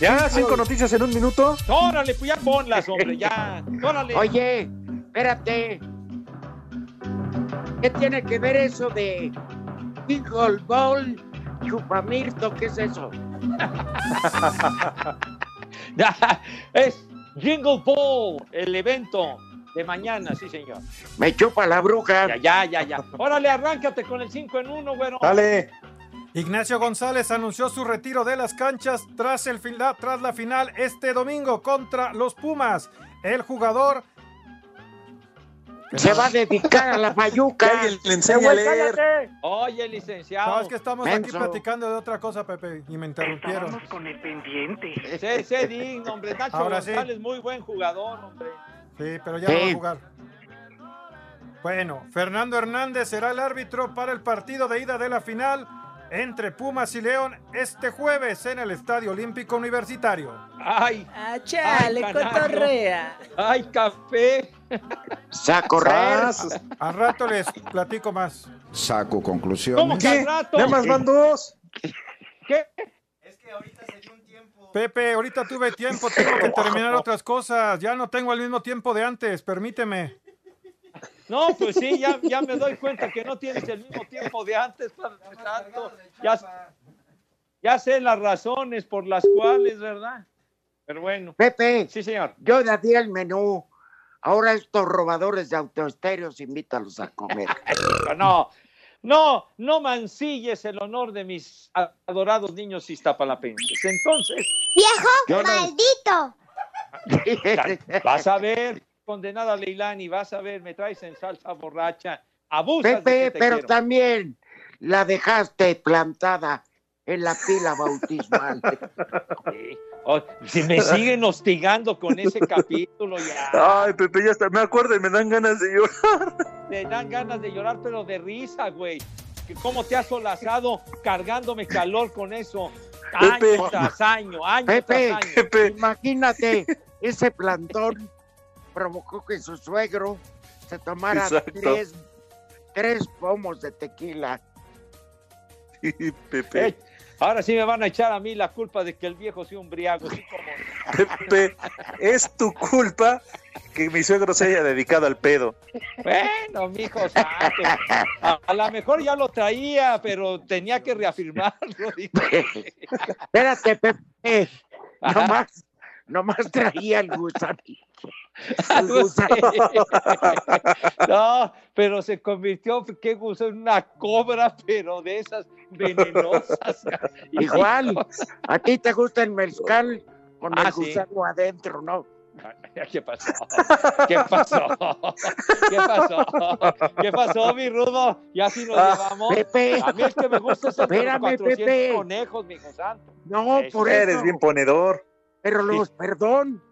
¿Ya? ¿Cinco noticias en un minuto? Órale, pues ya ponlas, hombre, ya. Órale. Oye, espérate. ¿Qué tiene que ver eso de Jingle Ball, Chupamirto? ¿Qué es eso? Es Jingle Ball, el evento de mañana, sí, señor. Me chupa la bruja. Ya, ya, ya, ya. Órale, arráncate con el 5 en 1, güero. Dale. Ignacio González anunció su retiro de las canchas tras, el tras la final este domingo contra los Pumas. El jugador Se va a dedicar a la payuca. Le enseñe a leer. Oye, licenciado. No, es que estamos aquí platicando de otra cosa, Pepe, y me interrumpieron. con el pendiente. Sé, sé digno, hombre. Nacho Ahora sí. González, muy buen jugador, hombre. Sí, pero ya no va Sí. a jugar. Bueno, Fernando Hernández será el árbitro para el partido de ida de la final entre Pumas y León este jueves en el Estadio Olímpico Universitario. Ay, Ah, chale, Ay, carajo. cotorrea. ay, café. A correr. Sas. Al rato les platico más. Saco conclusiones. ¿Cómo que ¿Qué? al rato? Nada más van dos. ¿Qué? Pepe, ahorita tuve tiempo, tengo que terminar otras cosas. Ya no tengo el mismo tiempo de antes, permíteme. No, pues sí, ya, ya me doy cuenta que no tienes el mismo tiempo de antes, Padre Santo. Ya, ya sé las razones por las cuales, ¿verdad? Pero bueno, Pepe, sí, señor. yo ya di el menú. Ahora estos robadores de autoestéreos, invítalos a comer. No, no, no mancilles el honor de mis adorados niños iztapalapenses. Entonces, ¡Viejo no- maldito! vas a ver, condenada Leilani, vas a ver, me traes en salsa borracha. Abusas de Pepe, que te pero quiero. también la dejaste plantada en la pila bautismal. Oh, si me siguen hostigando con ese capítulo, ya Ay, Pepe, ya está. Me acuerdo y me dan ganas de llorar. te dan ganas de llorar, pero de risa, güey. Que ¿Cómo te has solazado cargándome calor con eso? Año Pepe. tras año, año Pepe, tras año. Pepe. imagínate, ese plantón provocó que su suegro se tomara tres, tres pomos de tequila. Sí, Pepe. Eh, ahora sí me van a echar a mí la culpa de que el viejo sea un briago. así como... Pepe, es tu culpa que mi suegro se haya dedicado al pedo. Bueno, mijo santo. A, a lo mejor ya lo traía, pero tenía que reafirmarlo. Espérate, Pepe, nomás, nomás traía el gusanito. El gusanito. No, pero se convirtió, qué gusto, en una cobra, pero de esas venenosas. Igual, a ti te gusta el mezcal con Ah, el sí. gusano adentro, ¿no? ¿Qué pasó? ¿Qué pasó? ¿Qué pasó? ¿Qué pasó, mi rudo? ¿Ya así nos Ah, llevamos? Pepe. A mí el que me gusta es el de los Espérame, 400 Pepe. conejos, mijo santo. No, Eso. por eso. Eres bien ponedor. Pero los, perdón,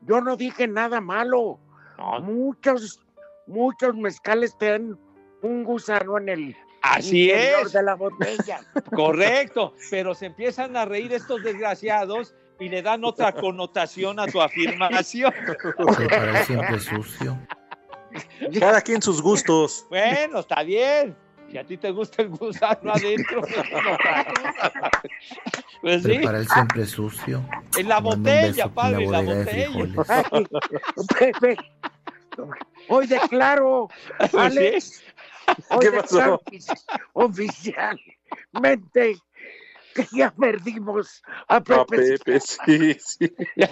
yo no dije nada malo. No. Muchos, muchos mezcales te dan un gusano en el Así interior es. de la botella. Correcto, pero se empiezan a reír estos desgraciados y le dan otra connotación a tu afirmación. Para el siempre sucio. Cada quien sus gustos. Bueno, está bien. Si a ti te gusta el gusano adentro, pues, pues sí, Prepara el siempre sucio. en la botella, padre, en la botella. Pepe, hoy declaro, Alex, hoy ¿Qué declaro oficialmente que ya perdimos a A Pepe. Sí, sí. Ya,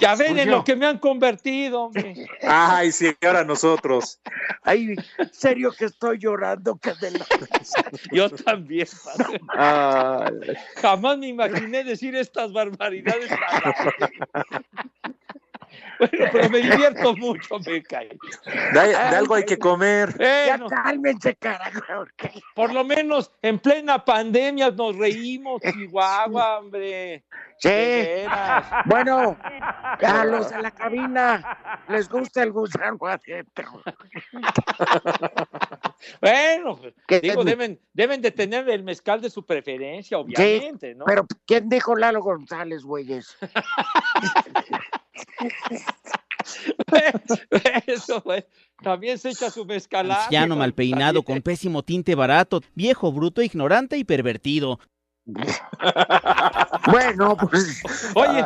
ya ven en lo que me han convertido, hombre. Ay, sí, ahora nosotros. Ay, serio que estoy llorando, que de la... Yo también, padre. Ay, Jamás me imaginé decir estas barbaridades. aire. Bueno, pero me divierto mucho, me cae. de, de algo hay que comer. Ya cálmense, carajo. ok. por lo menos en plena pandemia nos reímos, Chihuahua, hombre. Sí. Bueno, a los de la cabina les gusta el gusano adentro. Bueno, pues, ¿Qué digo, deben, deben de tener el mezcal de su preferencia, obviamente, ¿no? Pero, ¿quién dijo Lalo González, güeyes? Eso, pues, también se echa su mezcalada. Anciano mal peinado, con pésimo tinte barato, viejo bruto, ignorante y pervertido. Bueno, pues Oye,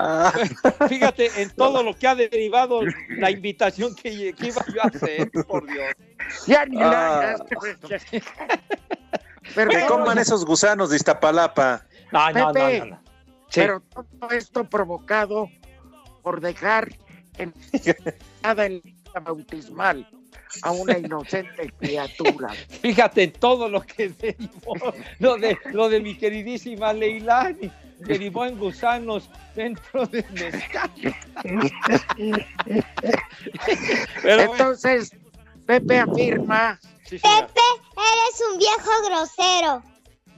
fíjate en todo lo que ha derivado la invitación que, que iba yo a hacer, por Dios. ya ni Ah. Pero, Que coman esos gusanos de Iztapalapa. No, no, no, Pepe, no, no. Sí. pero todo esto provocado por dejar en nada en la bautismal a una inocente criatura. Fíjate en todo lo que derivó, lo de, lo de mi queridísima Leilani, derivó en gusanos dentro de mezcal. Entonces, Pepe afirma. Pepe, eres un viejo grosero.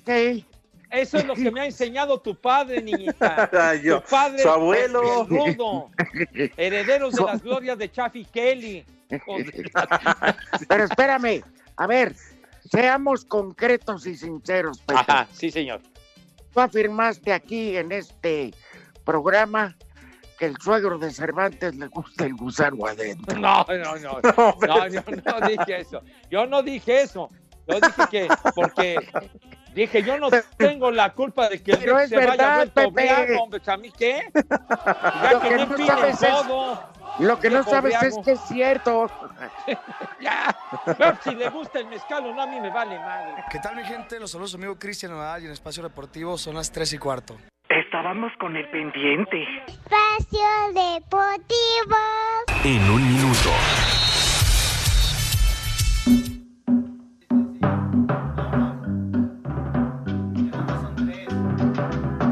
Sí. Eso es lo que me ha enseñado tu padre, niñita. Yo, tu padre, su abuelo. el rudo, herederos de las glorias de Chaffy Kelly. Pero espérame, a ver, seamos concretos y sinceros, Pepe. Ajá, sí, señor. Tú afirmaste aquí en este programa que el suegro de Cervantes le gusta el gusano adentro. No, no, no. No, yo no dije eso. Yo no dije eso. Yo dije que, porque dije, yo no tengo la culpa de que el Pero es se vaya verdad, vuelto Pepe. briago, hombre. ¿A mí qué? Ya Lo que que no sabes es- todo. Lo que no sabes es que es cierto. Ya. Pero si le gusta el mezcal o no, a mí me vale madre. ¿Qué tal mi gente? Los saludos amigo Cristian Nodal y en Espacio Deportivo son las 3 y cuarto. Estábamos con el pendiente. Espacio Deportivo. En un minuto.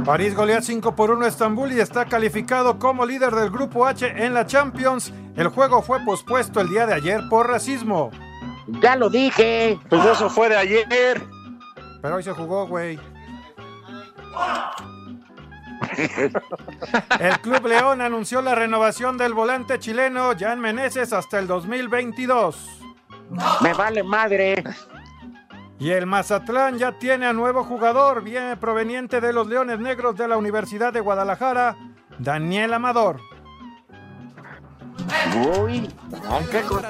París golea 5 por 1 a Estambul y está calificado como líder del grupo H en la Champions. El juego fue pospuesto el día de ayer por racismo. Ya lo dije. Pues eso fue de ayer. Pero hoy se jugó, güey. El Club León anunció la renovación del volante chileno Jan Meneses hasta el 2022. Me vale madre. Y el Mazatlán ya tiene a nuevo jugador, viene proveniente de los Leones Negros de la Universidad de Guadalajara, Daniel Amador. Uy, qué co-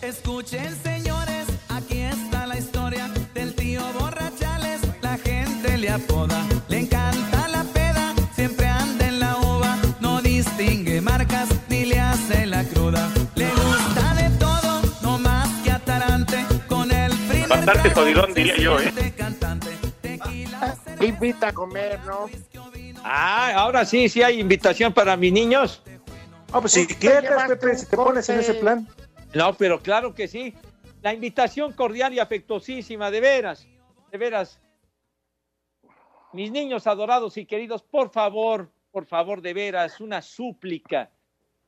Escuchen señores, aquí está la historia del tío Borrachales. La gente le apoda, Bastante jodidón, diría yo, ¿eh? cantante. Invita a comer, ¿no? Ah, ahora sí, sí hay invitación para mis niños. Ah, pues si quieres, Pepe, si te pones en ese plan. No, pero claro que sí. La invitación cordial y afectuosísima, de veras, de veras. Mis niños adorados y queridos, por favor, por favor, de veras, una súplica.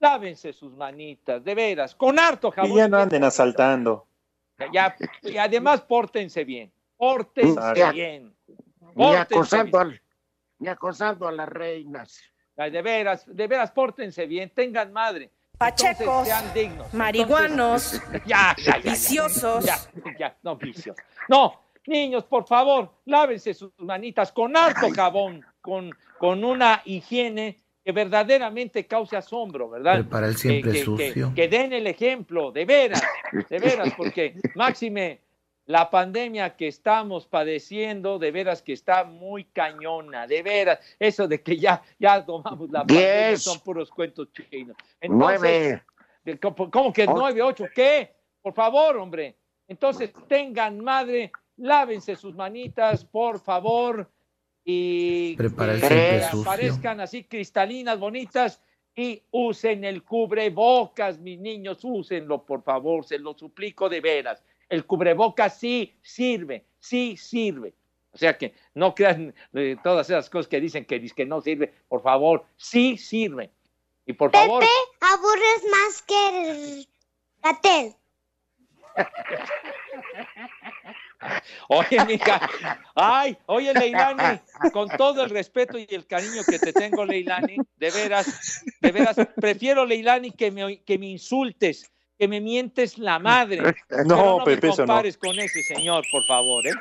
Lávense sus manitas, de veras, con harto jabón. Y ya no anden asaltando. Ya, y además, pórtense bien. Pórtense Ya. bien. Ni Pórtense acosando, bien. al- ni acosando a las reinas. De veras, de veras, pórtense bien, tengan madre. Pachecos, Entonces, sean dignos. marihuanos, Entonces, ya, ya, ya, ya, viciosos. Ya, ya, no vicios. No, niños, por favor, lávense sus manitas con harto jabón, con, con una higiene que verdaderamente cause asombro, ¿verdad? Prepara el siempre que, que- sucio. que- que den el ejemplo, de veras, de veras, porque Máxime, la pandemia que estamos padeciendo, de veras que está muy cañona, de veras, eso de que ya, ya tomamos la pandemia Diez. son puros cuentos chinos. Nueve. de- ¿Cómo cómo que Ocho. nueve, ocho? ¿Qué? Por favor, hombre. Entonces, tengan madre, lávense sus manitas, por favor, y Prepara que aparezcan así cristalinas, bonitas, y usen el cubrebocas, mis niños, úsenlo, por favor, se lo suplico de veras. El cubrebocas sí sirve, sí sirve. O sea que no crean eh, todas esas cosas que dicen que, que no sirve, por favor, sí sirve. Y por favor, Pepe, aburres más que el Gatel. Oye, mija, ay, oye, Leilani, con todo el respeto y el cariño que te tengo, Leilani, de veras, de veras, prefiero, Leilani, que me, que me insultes, que me mientes la madre. No, Pero no Pepe, me no. compares con ese señor, por favor, ¿eh?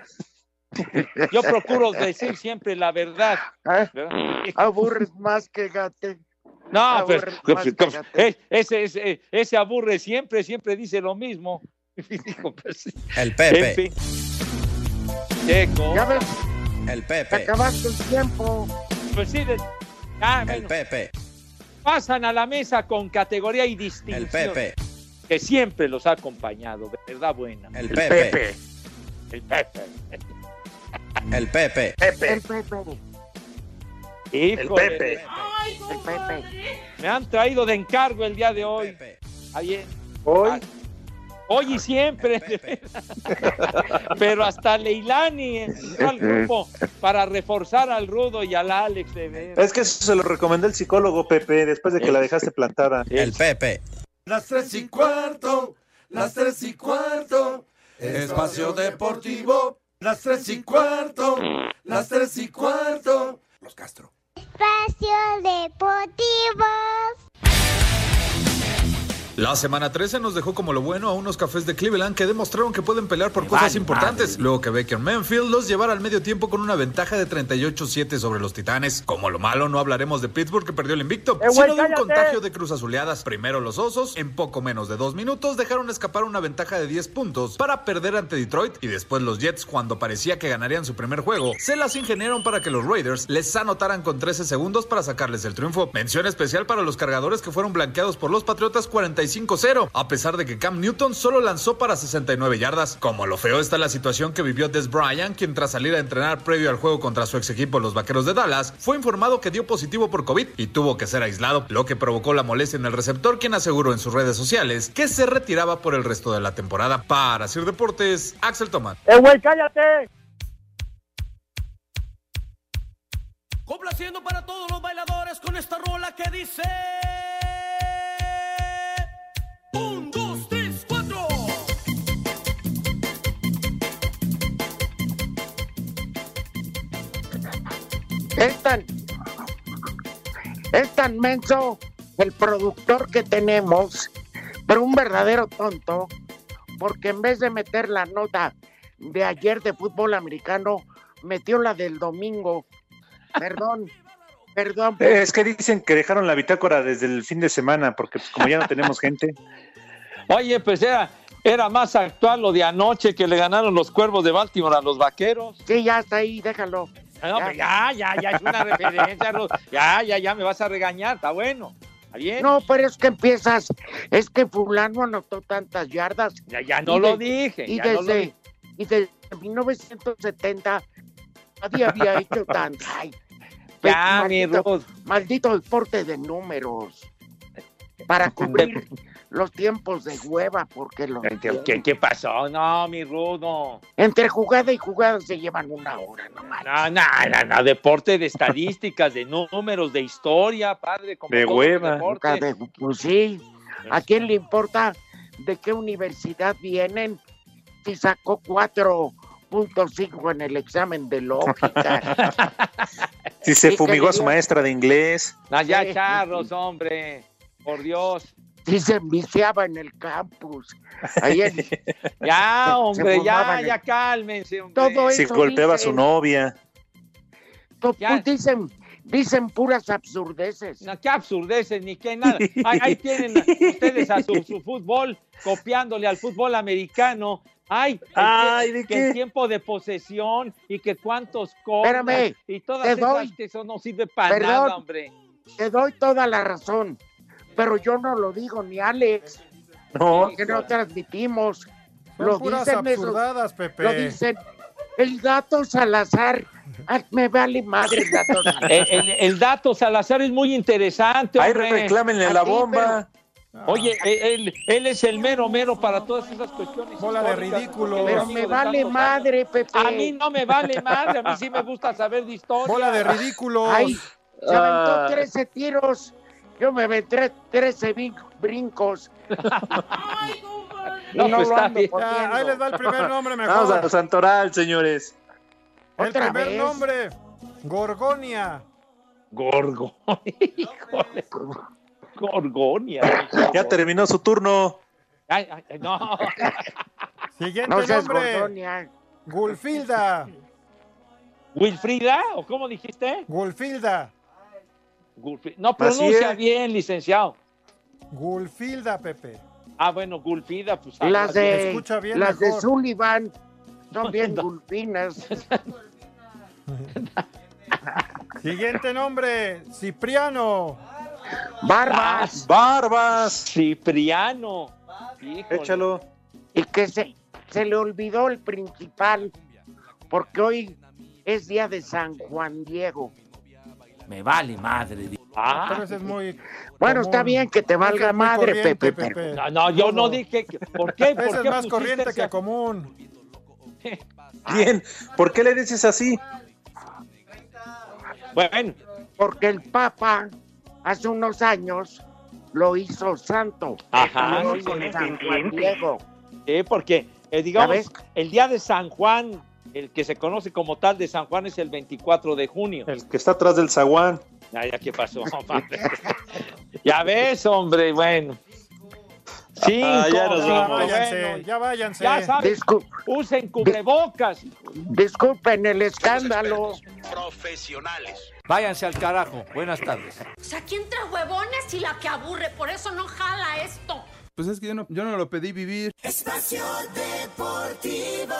Yo procuro decir siempre la verdad. ¿verdad? Aburres más que gate. No, pero, Aburre más que pues, Gatell. eh, ese, ese, ese aburre siempre, siempre dice lo mismo. Pues, El Pepe. en fin. Checo. Ya ves, El Pepe. acabaste el tiempo. Pues sí, de- ah, El Pepe. pasan a la mesa con categoría y distinción. El Pepe. Que siempre los ha acompañado, verdad buena. El Pepe. El Pepe. El Pepe. El Pepe. Híjole, Pepe. El Pepe. Me han traído de encargo el día de hoy. Pepe. Ayer. Hoy. Ah, Hoy y siempre. Pero hasta Leilani entró al grupo para reforzar al Rudo y al Alex de. Es que eso se lo recomendó el psicólogo Pepe después de que la dejaste plantada. El Pepe. Las tres y cuarto, las tres y cuarto, espacio deportivo, las tres y cuarto, las tres y cuarto. Los Castro. Espacio Deportivo. La semana 13 nos dejó como lo bueno a unos cafés de Cleveland que demostraron que pueden pelear por cosas vale, importantes. Luego que Baker Manfield los llevara al medio tiempo con una ventaja de 38-7 sobre los Titanes. Como lo malo, no hablaremos de Pittsburgh que perdió el invicto, Eh, sino de un cállate. contagio de cruz azuleadas. Primero los Osos, en poco menos de dos minutos, dejaron escapar una ventaja de 10 puntos para perder ante Detroit y después los Jets, cuando parecía que ganarían su primer juego, se las ingeniaron para que los Raiders les anotaran con 13 segundos para sacarles el triunfo. Mención especial para los cargadores que fueron blanqueados por los Patriotas 45-0, a pesar de que Cam Newton solo lanzó para 69 yardas. Como lo feo está la situación que vivió Des Bryant, quien tras salir a entrenar previo al juego contra su ex equipo los Vaqueros de Dallas, fue informado que dio positivo por COVID y tuvo que ser aislado, lo que provocó la molestia en el receptor, quien aseguró en sus redes sociales que se retiraba por el resto de la temporada. Para Sir Deportes, Axel Toman. ¡Eh, güey, cállate! Complaciendo para todos los bailadores con esta rola que dice. Es tan, es tan menso el productor que tenemos, pero un verdadero tonto, porque en vez de meter la nota de ayer de fútbol americano, metió la del domingo. Perdón, perdón. Eh, Es que dicen que dejaron la bitácora desde el fin de semana, porque pues, como ya no tenemos gente. Oye, pues era, era más actual lo de anoche que le ganaron los cuervos de Baltimore a los vaqueros. Sí, ya está ahí, déjalo. Ya, ya, ya, es una referencia. Ru- Ya, ya, ya, me vas a regañar, está bueno. ¿Está bien? No, pero es que empiezas, es que fulano anotó tantas yardas. Ya, ya no Y lo de- dije. Y ya no lo desde, dije. y desde 1970 nadie había hecho tanto. Ay, Ya, mi maldito, Ruth. maldito deporte de números. Para cubrir los tiempos de hueva, porque los ¿Qué, qué, qué pasó? No, mi Rudo. entre jugada y jugada se llevan una hora nomás. No, no, no, no, deporte de estadísticas, de números, de historia, padre. Como De hueva. deportes. De- Pues sí, ¿a quién le importa de qué universidad vienen si sacó 4.5 en el examen de lógica? Si se fumigó a su maestra de inglés. No, ya, Sí. charros, hombre. Por Dios. Si se enviciaba en el campus. Ahí en- Ya, Se- hombre, se ya, ya en- cálmense, hombre. Todo Si eso golpeaba a su novia. pues dicen, dicen puras absurdeces. No, qué absurdeces, ni qué nada. Ahí, ahí tienen ustedes a su, su fútbol copiándole al fútbol americano. Ay, Ay, tie- ¿de que qué? el tiempo de posesión y que cuántos Espérame, y todas te esas doy. eso no sirve para Perdón. nada, hombre. Te doy toda la razón, pero yo no lo digo ni Alex, No, que no transmitimos. Son Lo puras dicen esos- absurdadas, Pepe. Lo dicen el gato Salazar. Ay, me vale madre el gato Salazar. El, el- el dato Salazar es muy interesante, ahí reclámenle la bomba. Oye, él, él es el mero mero para todas esas cuestiones. Bola de le Pero me vale madre, Pepe. A mí no me vale madre, a mí sí me gusta saber de historia. Bola de ridículos. Ay, se aventó Ah. 13 tiros. Yo me aventé 13 brin- brincos. No, no pues lo está ando. Ya, ahí les va el primer nombre Vamos mejor. al Santoral, señores. El ¿Otra primer vez? nombre. Gorgonia. Gorgo. Híjole. Gorgonia. Ya terminó su turno. Ay, ay, no. Siguiente No seas nombre. gordonia. Gulfilda. ¿Wilfrida? ¿O cómo dijiste? Gulfilda. No pronuncia bien, licenciado. Gulfilda, Pepe. Ah, bueno, Gulfida, pues. Las de, escucha bien las de. Sullivan son bien gulpinas. Siguiente nombre. Cipriano. Barbas. Barbas. Cipriano. Híjole. Échalo. Y que se, se le olvidó el principal, porque hoy es día de San Juan Diego. Me vale madre. Ah. Pero ese es muy. Bueno, está bien que te valga es madre, corriente, Pepe, pero- No, no, yo no dije. que- ¿Por qué? ¿Por Ese es qué más corriente ese- que común. Bien, ¿por qué le dices así? Bueno, Porque el Papa hace unos años lo hizo santo. Ajá. Lo hizo Con el San Juan. Diego. Sí, porque, eh, digamos, el día de San Juan, el que se conoce como tal de San Juan es el 24 de junio. El que está atrás del zaguán. Ya, ya, ¿qué pasó? ya ves, hombre, bueno. Cinco, Ah, ya nos vamos. Váyanse, bueno. ya váyanse. Ya Discul- usen cubrebocas. disculpen el escándalo. Profesionales. Váyanse al carajo. Buenas tardes. O sea, aquí entre huevones y la que aburre, por eso no jala esto. Pues es que yo no, yo no lo pedí vivir. Espacio Deportivo.